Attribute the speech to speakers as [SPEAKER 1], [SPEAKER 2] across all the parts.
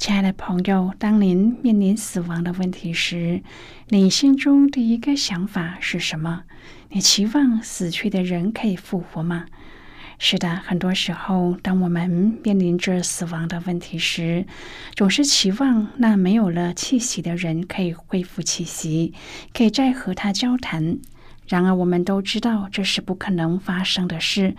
[SPEAKER 1] 亲爱的朋友，当您面临死亡的问题时，你心中第一个想法是什么？你期望死去的人可以复活吗？是的，很多时候，当我们面临着死亡的问题时，总是期望那没有了气息的人可以恢复气息，可以再和他交谈。然而，我们都知道这是不可能发生的事。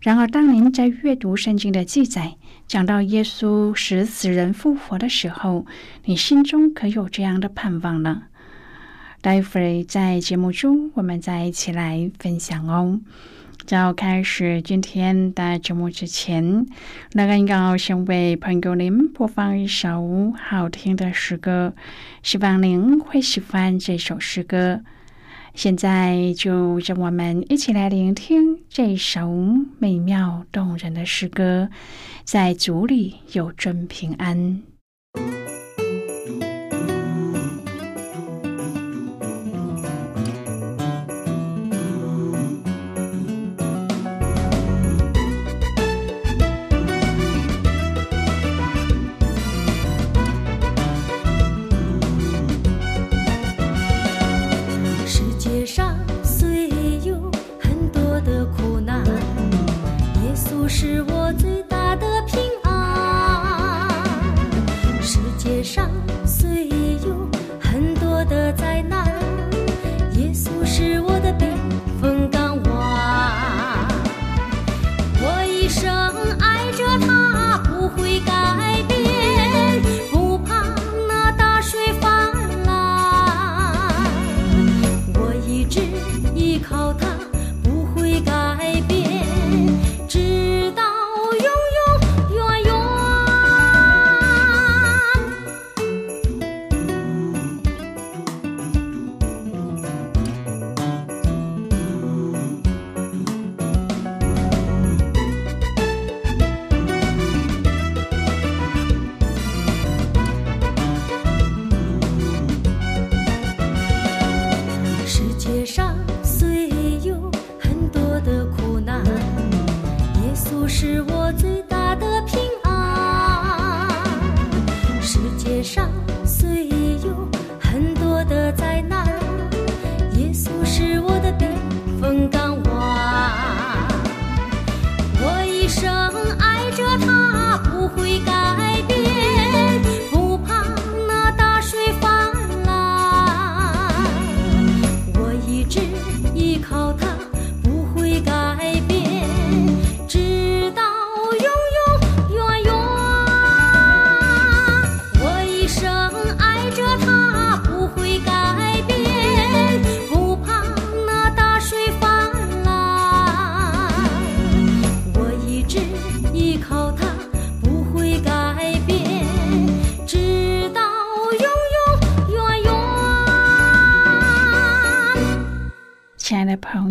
[SPEAKER 1] 然而，当您在阅读圣经的记载，讲到耶稣使死人复活的时候，你心中可有这样的盼望呢？待会儿在节目中，我们再一起来分享哦。在开始今天的节目之前，那个要先为朋友您播放一首好听的诗歌，希望您会喜欢这首诗歌。现在就让我们一起来聆听这首美妙动人的诗歌，在主里有真平安。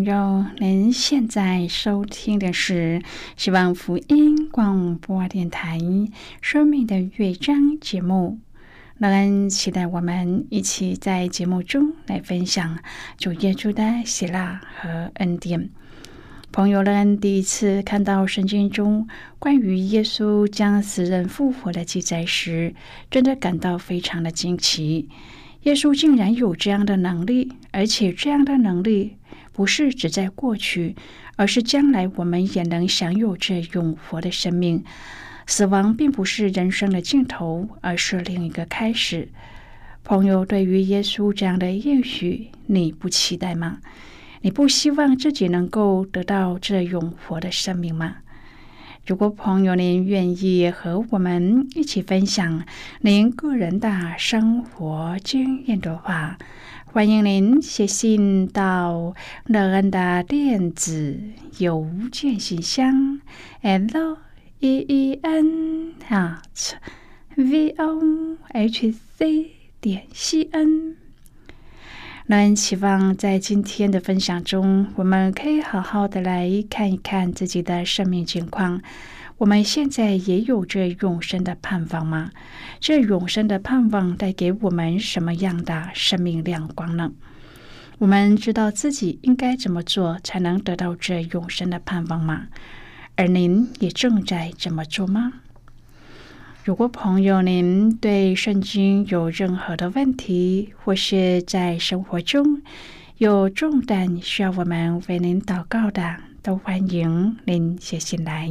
[SPEAKER 1] 友，您现在收听的是希望福音广播电台《生命的乐章》节目。乐恩期待我们一起在节目中来分享主耶稣的喜乐和恩典。
[SPEAKER 2] 朋友们第一次看到圣经中关于耶稣将死人复活的记载时，真的感到非常的惊奇。耶稣竟然有这样的能力，而且这样的能力不是只在过去，而是将来我们也能享有这永活的生命。死亡并不是人生的尽头，而是另一个开始。朋友，对于耶稣这样的应许，你不期待吗？你不希望自己能够得到这永活的生命吗？如果朋友您愿意和我们一起分享您个人的生活经验的话，欢迎您写信到乐恩的电子邮件信箱：l e e n at v o h c 点 c n。那希望在今天的分享中，我们可以好好的来看一看自己的生命情况。我们现在也有着永生的盼望吗？这永生的盼望带给我们什么样的生命亮光呢？我们知道自己应该怎么做才能得到这永生的盼望吗？而您也正在这么做吗？如果朋友您对圣经有任何的问题，或是在生活中有重担需要我们为您祷告的，都欢迎您写信来。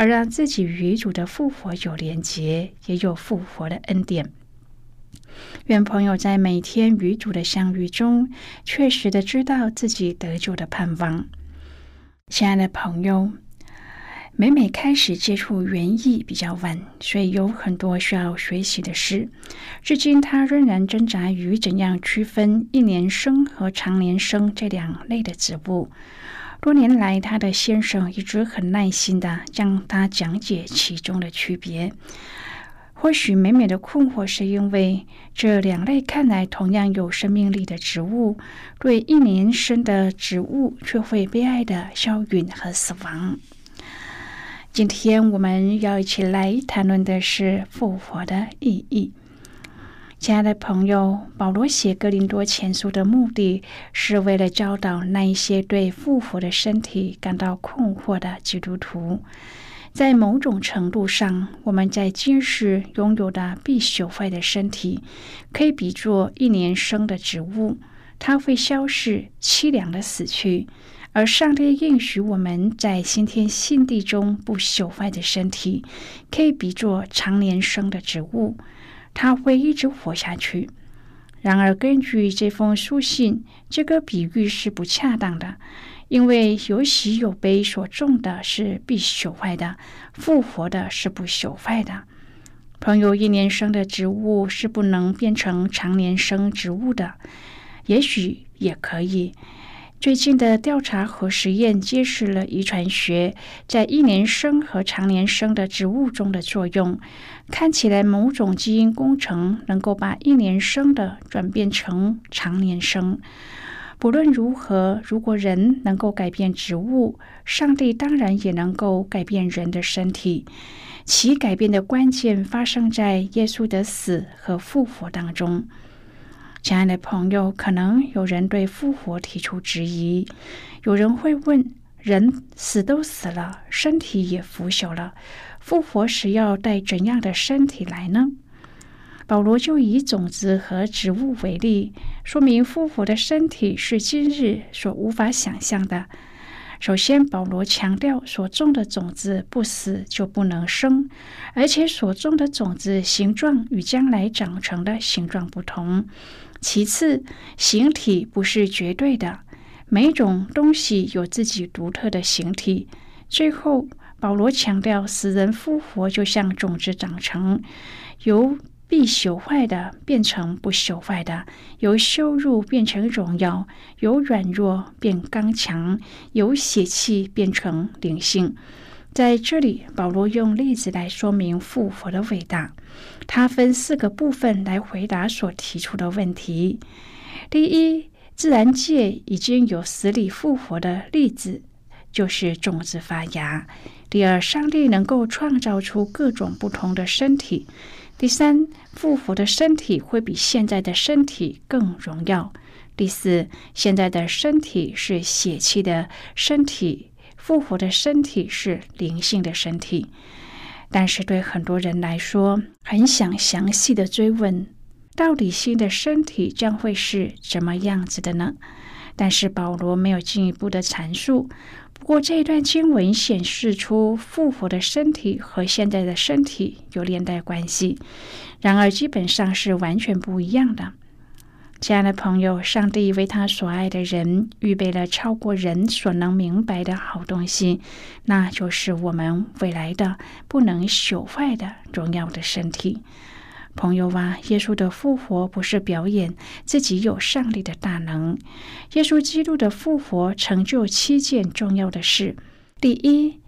[SPEAKER 2] 而让自己与主的复活有连结，也有复活的恩典。愿朋友在每天与主的相遇中，确实的知道自己得救的盼望。亲爱的朋友。每每开始接触园艺比较晚，所以有很多需要学习的事。至今，他仍然挣扎于怎样区分一年生和长年生这两类的植物。多年来，他的先生一直很耐心的向他讲解其中的区别。或许美美的困惑是因为这两类看来同样有生命力的植物，对一年生的植物却会悲哀的消陨和死亡。今天我们要一起来谈论的是复活的意义。亲爱的朋友，保罗写哥林多前书的目的是为了教导那一些对复活的身体感到困惑的基督徒。在某种程度上，我们在今世拥有的必朽坏的身体，可以比作一年生的植物，它会消逝，凄凉的死去。而上帝应许我们在新天新地中不朽坏的身体，可以比作常年生的植物，它会一直活下去。然而，根据这封书信，这个比喻是不恰当的，因为有喜有悲所种的是必朽坏的，复活的是不朽坏的。朋友，一年生的植物是不能变成常年生植物的，也许也可以。最近的调查和实验揭示了遗传学在一年生和长年生的植物中的作用。看起来，某种基因工程能够把一年生的转变成长年生。不论如何，如果人能够改变植物，上帝当然也能够改变人的身体。其改变的关键发生在耶稣的死和复活当中。亲爱的朋友，可能有人对复活提出质疑。有人会问：人死都死了，身体也腐朽了，复活时要带怎样的身体来呢？保罗就以种子和植物为例，说明复活的身体是今日所无法想象的。首先，保罗强调所种的种子不死就不能生，而且所种的种子形状与将来长成的形状不同。其次，形体不是绝对的，每种东西有自己独特的形体。最后，保罗强调，死人复活就像种子长成，由必朽坏的变成不朽坏的，由羞辱变成荣耀，由软弱变刚强，由血气变成灵性。在这里，保罗用例子来说明复活的伟大。他分四个部分来回答所提出的问题：第一，自然界已经有死里复活的例子，就是种子发芽；第二，上帝能够创造出各种不同的身体；第三，复活的身体会比现在的身体更荣耀；第四，现在的身体是血气的身体。复活的身体是灵性的身体，但是对很多人来说，很想详细的追问，到底新的身体将会是怎么样子的呢？但是保罗没有进一步的阐述。不过这一段经文显示出复活的身体和现在的身体有连带关系，然而基本上是完全不一样的。亲爱的朋友，上帝为他所爱的人预备了超过人所能明白的好东西，那就是我们未来的不能朽坏的荣耀的身体。朋友啊，耶稣的复活不是表演自己有上帝的大能。耶稣基督的复活成就七件重要的事。第一，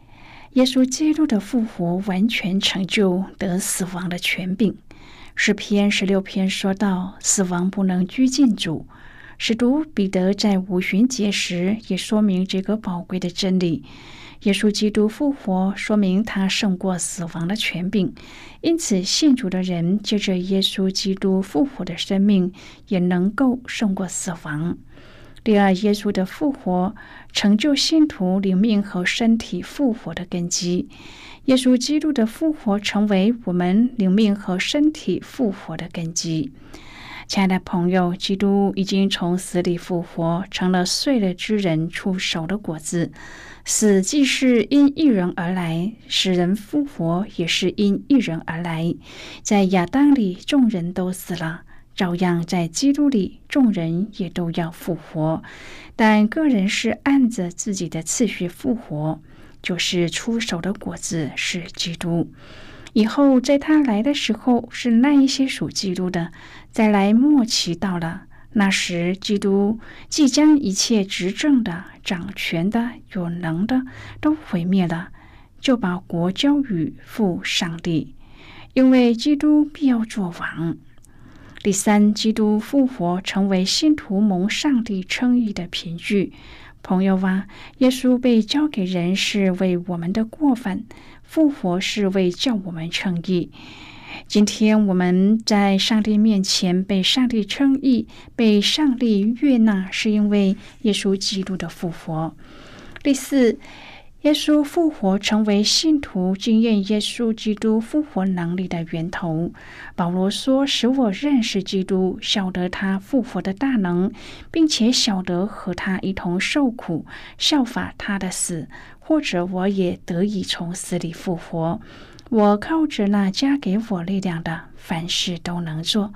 [SPEAKER 2] 耶稣基督的复活完全成就得死亡的权柄。诗篇十六篇说到，死亡不能拘禁主。使徒彼得在五旬节时也说明这个宝贵的真理：耶稣基督复活，说明他胜过死亡的权柄。因此，信主的人借着耶稣基督复活的生命，也能够胜过死亡。第二，耶稣的复活成就信徒灵命和身体复活的根基。耶稣基督的复活成为我们灵命和身体复活的根基。亲爱的朋友，基督已经从死里复活，成了碎了之人出手的果子。死既是因一人而来，使人复活也是因一人而来。在亚当里，众人都死了。照样在基督里，众人也都要复活，但个人是按着自己的次序复活，就是出手的果子是基督。以后在他来的时候，是那一些属基督的再来末期到了，那时基督即将一切执政的、掌权的、有能的都毁灭了，就把国交与父上帝，因为基督必要做王。第三，基督复活成为信徒蒙上帝称义的凭据。朋友啊，耶稣被交给人是为我们的过犯，复活是为叫我们称义。今天我们在上帝面前被上帝称义，被上帝悦纳，是因为耶稣基督的复活。第四。耶稣复活成为信徒经验耶稣基督复活能力的源头。保罗说：“使我认识基督，晓得他复活的大能，并且晓得和他一同受苦，效法他的死，或者我也得以从死里复活。我靠着那加给我力量的，凡事都能做。”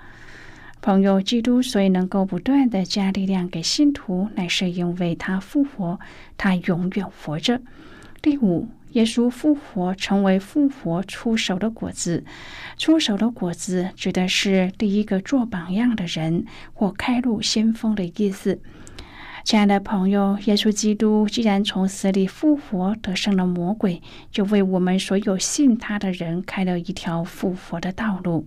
[SPEAKER 2] 朋友，基督所以能够不断的加力量给信徒，乃是因为他复活，他永远活着。第五，耶稣复活成为复活出手的果子。出手的果子指的是第一个做榜样的人或开路先锋的意思。亲爱的朋友，耶稣基督既然从死里复活，得胜了魔鬼，就为我们所有信他的人开了一条复活的道路，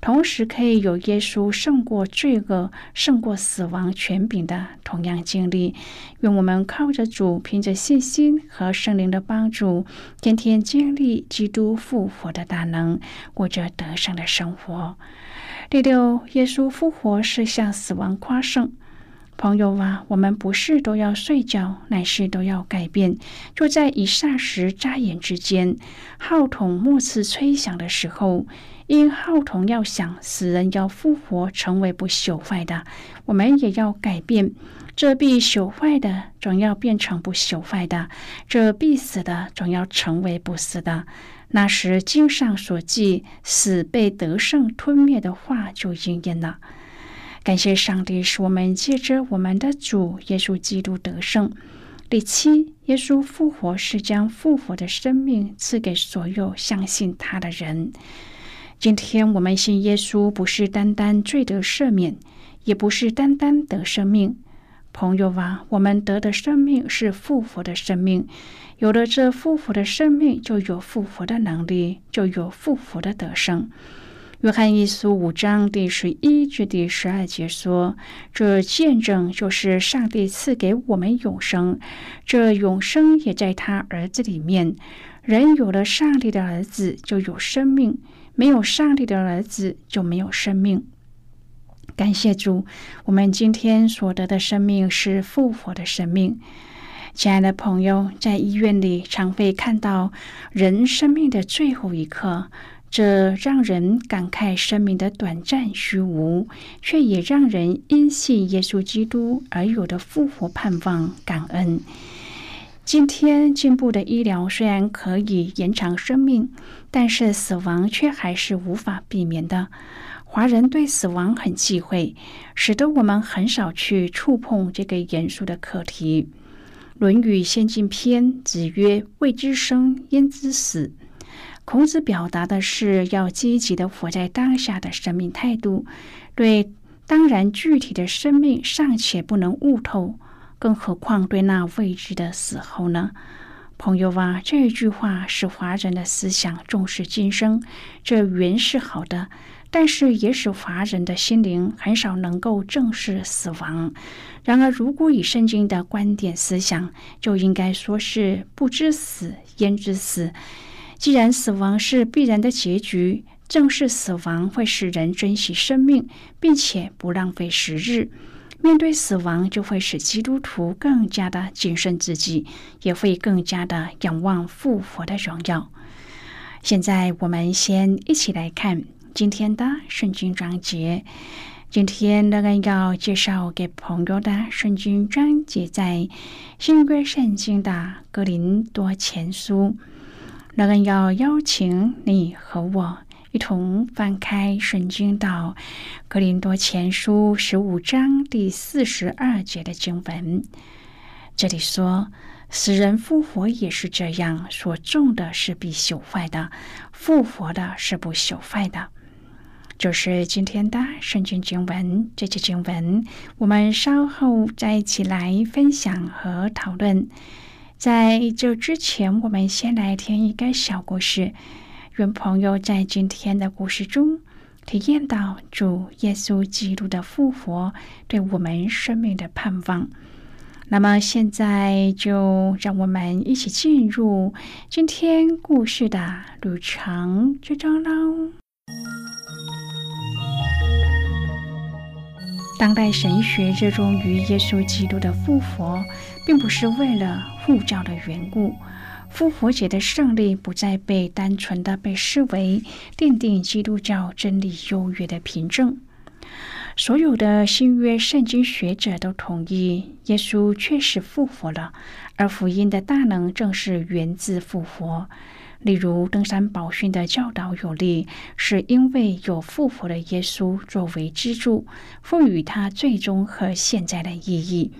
[SPEAKER 2] 同时可以有耶稣胜过罪恶、胜过死亡权柄的同样经历。愿我们靠着主，凭着信心和圣灵的帮助，天天经历基督复活的大能，过着得胜的生活。第六，耶稣复活是向死亡夸胜。朋友啊，我们不是都要睡觉，乃是都要改变。就在一霎时、眨眼之间，号筒末次吹响的时候，因号筒要响，死人要复活，成为不朽坏的，我们也要改变。这必朽坏的，总要变成不朽坏的；这必死的，总要成为不死的。那时经上所记死被得胜吞灭的话，就应验了。感谢上帝，使我们借着我们的主耶稣基督得胜。第七，耶稣复活是将复活的生命赐给所有相信他的人。今天我们信耶稣，不是单单罪得赦免，也不是单单得生命。朋友啊，我们得的生命是复活的生命，有了这复活的生命，就有复活的能力，就有复活的得胜。约翰一书五章第十一至第十二节说：“这见证就是上帝赐给我们永生，这永生也在他儿子里面。人有了上帝的儿子，就有生命；没有上帝的儿子，就没有生命。”感谢主，我们今天所得的生命是复活的生命。亲爱的朋友，在医院里常会看到人生命的最后一刻，这让人感慨生命的短暂虚无，却也让人因信耶稣基督而有的复活盼望感恩。今天进步的医疗虽然可以延长生命，但是死亡却还是无法避免的。华人对死亡很忌讳，使得我们很少去触碰这个严肃的课题。《论语先进篇》子曰：“未知生，焉知死？”孔子表达的是要积极的活在当下的生命态度，对当然具体的生命尚且不能悟透，更何况对那未知的死后呢？朋友啊，这句话使华人的思想重视今生，这原是好的。但是也使华人的心灵很少能够正视死亡。然而，如果以圣经的观点思想，就应该说是不知死焉知死。既然死亡是必然的结局，正视死亡会使人珍惜生命，并且不浪费时日。面对死亡，就会使基督徒更加的谨慎自己，也会更加的仰望复活的荣耀。现在，我们先一起来看。今天的圣经章节，今天那个要介绍给朋友的圣经章节，在新约圣经的格林多前书。那个要邀请你和我一同翻开圣经到格林多前书十五章第四十二节的经文。这里说。死人复活也是这样，所种的是必朽坏的，复活的是不朽坏的。就是今天的圣经经文，这些经文我们稍后再一起来分享和讨论。在这之前，我们先来听一个小故事，愿朋友在今天的故事中体验到主耶稣基督的复活对我们生命的盼望。那么现在就让我们一起进入今天故事的旅程之中喽。当代神学热衷于耶稣基督的复活，并不是为了护教的缘故。复活节的胜利不再被单纯的被视为奠定基督教真理优越的凭证。所有的新约圣经学者都同意，耶稣确实复活了，而福音的大能正是源自复活。例如，登山宝训的教导有力，是因为有复活的耶稣作为支柱，赋予他最终和现在的意义。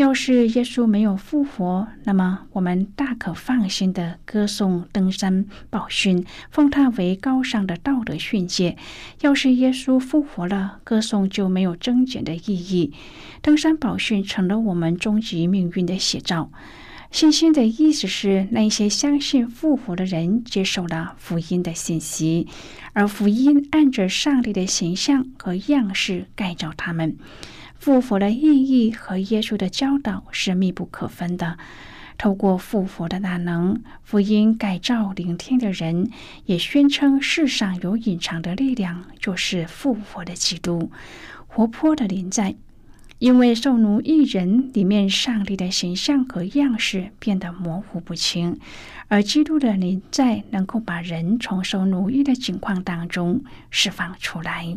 [SPEAKER 2] 要是耶稣没有复活，那么我们大可放心的歌颂登山宝训，奉他为高尚的道德训诫。要是耶稣复活了，歌颂就没有增减的意义。登山宝训成了我们终极命运的写照。信心的意思是，那些相信复活的人接受了福音的信息，而福音按着上帝的形象和样式改造他们。复活的意义和耶稣的教导是密不可分的。透过复活的大能，福音改造聆听的人，也宣称世上有隐藏的力量，就是复活的基督，活泼的临在。因为受奴役人里面上帝的形象和样式变得模糊不清，而基督的临在能够把人从受奴役的境况当中释放出来。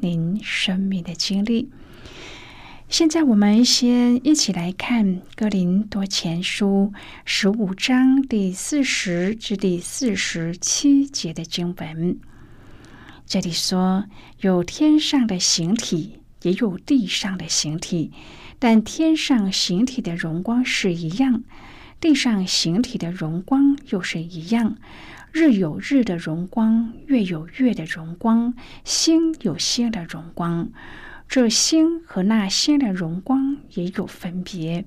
[SPEAKER 2] 您生命的经历。现在我们先一起来看《哥林多前书》十五章第四十至第四十七节的经文。这里说：“有天上的形体，也有地上的形体，但天上形体的荣光是一样，地上形体的荣光又是一样。日有日的荣光，月有月的荣光，星有星的荣光。”这星和那星的荣光也有分别，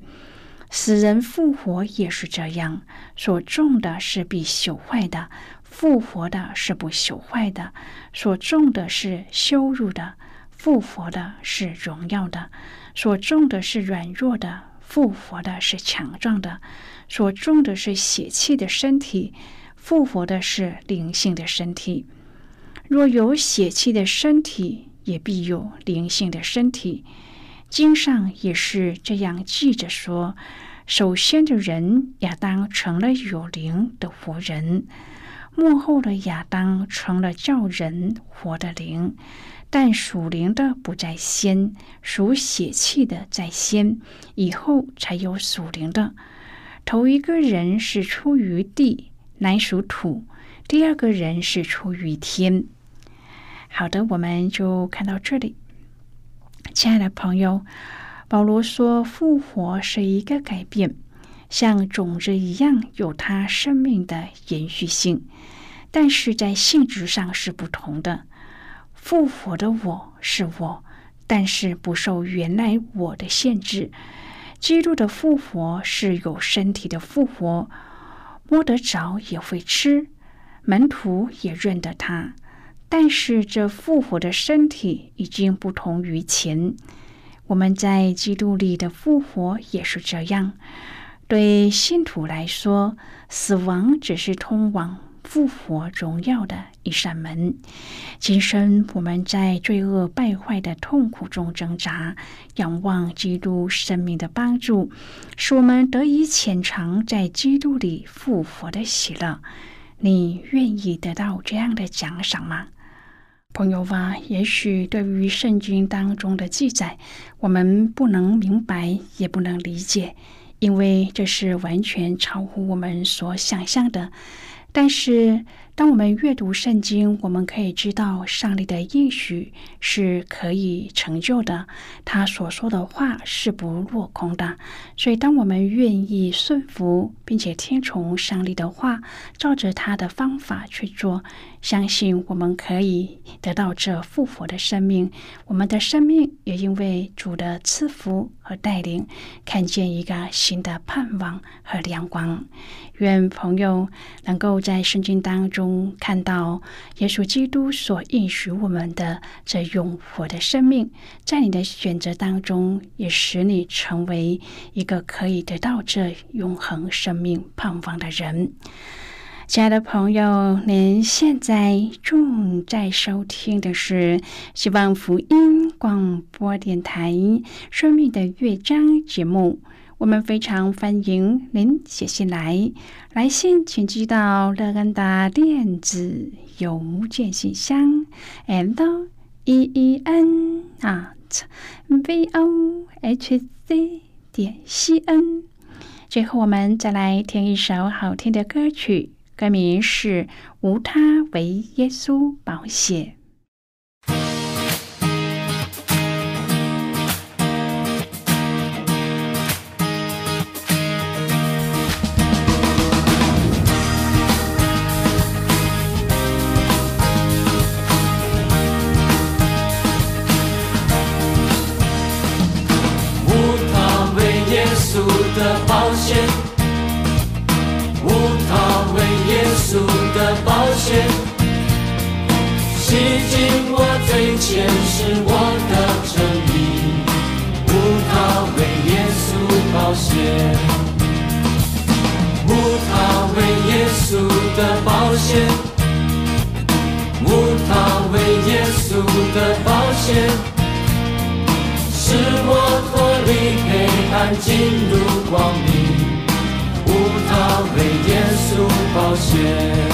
[SPEAKER 2] 死人复活也是这样。所种的是必朽坏的，复活的是不朽坏的；所种的是羞辱的，复活的是荣耀的；所种的是软弱的，复活的是强壮的；所种的是血气的身体，复活的是灵性的身体。若有血气的身体，也必有灵性的身体，经上也是这样记着说：首先的人亚当成了有灵的活人，幕后的亚当成了叫人活的灵。但属灵的不在先，属血气的在先，以后才有属灵的。头一个人是出于地，乃属土；第二个人是出于天。好的，我们就看到这里。亲爱的朋友，保罗说复活是一个改变，像种子一样有它生命的延续性，但是在性质上是不同的。复活的我是我，但是不受原来我的限制。基督的复活是有身体的复活，摸得着也会吃，门徒也认得他。但是这复活的身体已经不同于前。我们在基督里的复活也是这样。对信徒来说，死亡只是通往复活荣耀的一扇门。今生我们在罪恶败坏的痛苦中挣扎，仰望基督生命的帮助，使我们得以潜藏在基督里复活的喜乐。你愿意得到这样的奖赏吗？朋友吧，也许对于圣经当中的记载，我们不能明白，也不能理解，因为这是完全超乎我们所想象的。但是，当我们阅读圣经，我们可以知道上帝的应许是可以成就的，他所说的话是不落空的。所以，当我们愿意顺服，并且听从上帝的话，照着他的方法去做，相信我们可以得到这复活的生命。我们的生命也因为主的赐福和带领，看见一个新的盼望和亮光。愿朋友能够在圣经当中。中看到耶稣基督所应许我们的这永活的生命，在你的选择当中，也使你成为一个可以得到这永恒生命盼望的人。亲爱的朋友，您现在正在收听的是希望福音广播电台《生命的乐章》节目。我们非常欢迎您写信来，来信请寄到乐安达电子邮件信箱，l e e n at v o h c 点 c n。最后，我们再来听一首好听的歌曲，歌名是《无他，为耶稣保险》。
[SPEAKER 1] 洗净我最前是我的真理，无他为耶稣保险，无他为耶稣的保险，无他为耶稣的保险。使我脱离黑暗，进入光明，无他为耶稣保险。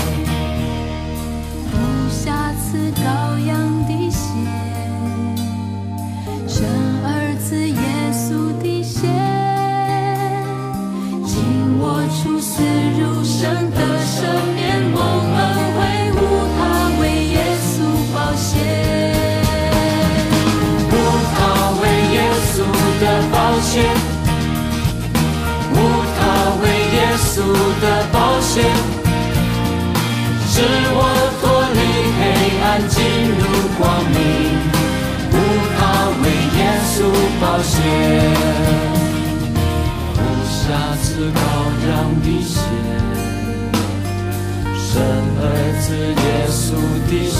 [SPEAKER 3] 无他，为耶稣的
[SPEAKER 1] 宝血，使我脱离黑暗，进入光明。无他，为耶稣宝血，无瑕疵羔羊的血，生儿子耶稣的血。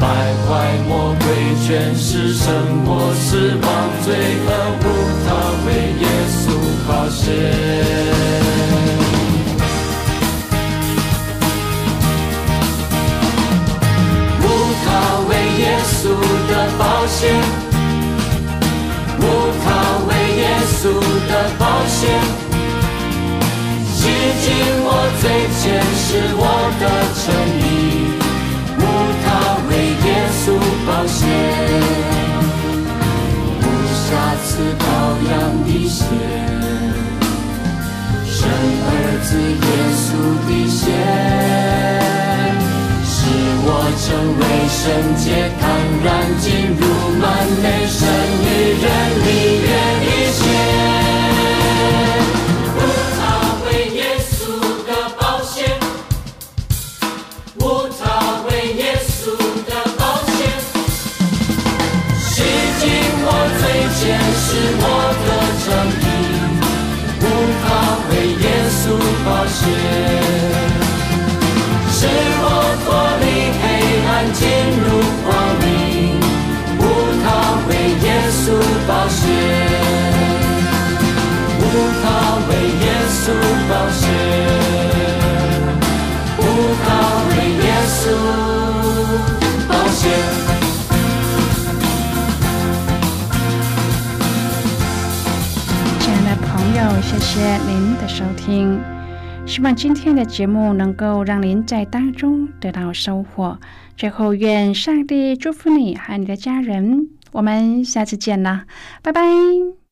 [SPEAKER 1] 败坏魔鬼，全是神魔，死亡罪恶，无他为耶稣保险，无他为耶稣的保险，无他为耶稣的保险，洗净我罪前是我的诚意。的血，生儿子耶稣的血，使我成为圣洁，坦然进入满内神与人里。使我脱离黑暗，进入光明，无他为耶稣保险，无他为耶稣保险，无他为耶稣保险。
[SPEAKER 2] 谢谢您的收听，希望今天的节目能够让您在当中得到收获。最后，愿上帝祝福你和你的家人。我们下次见啦，拜拜。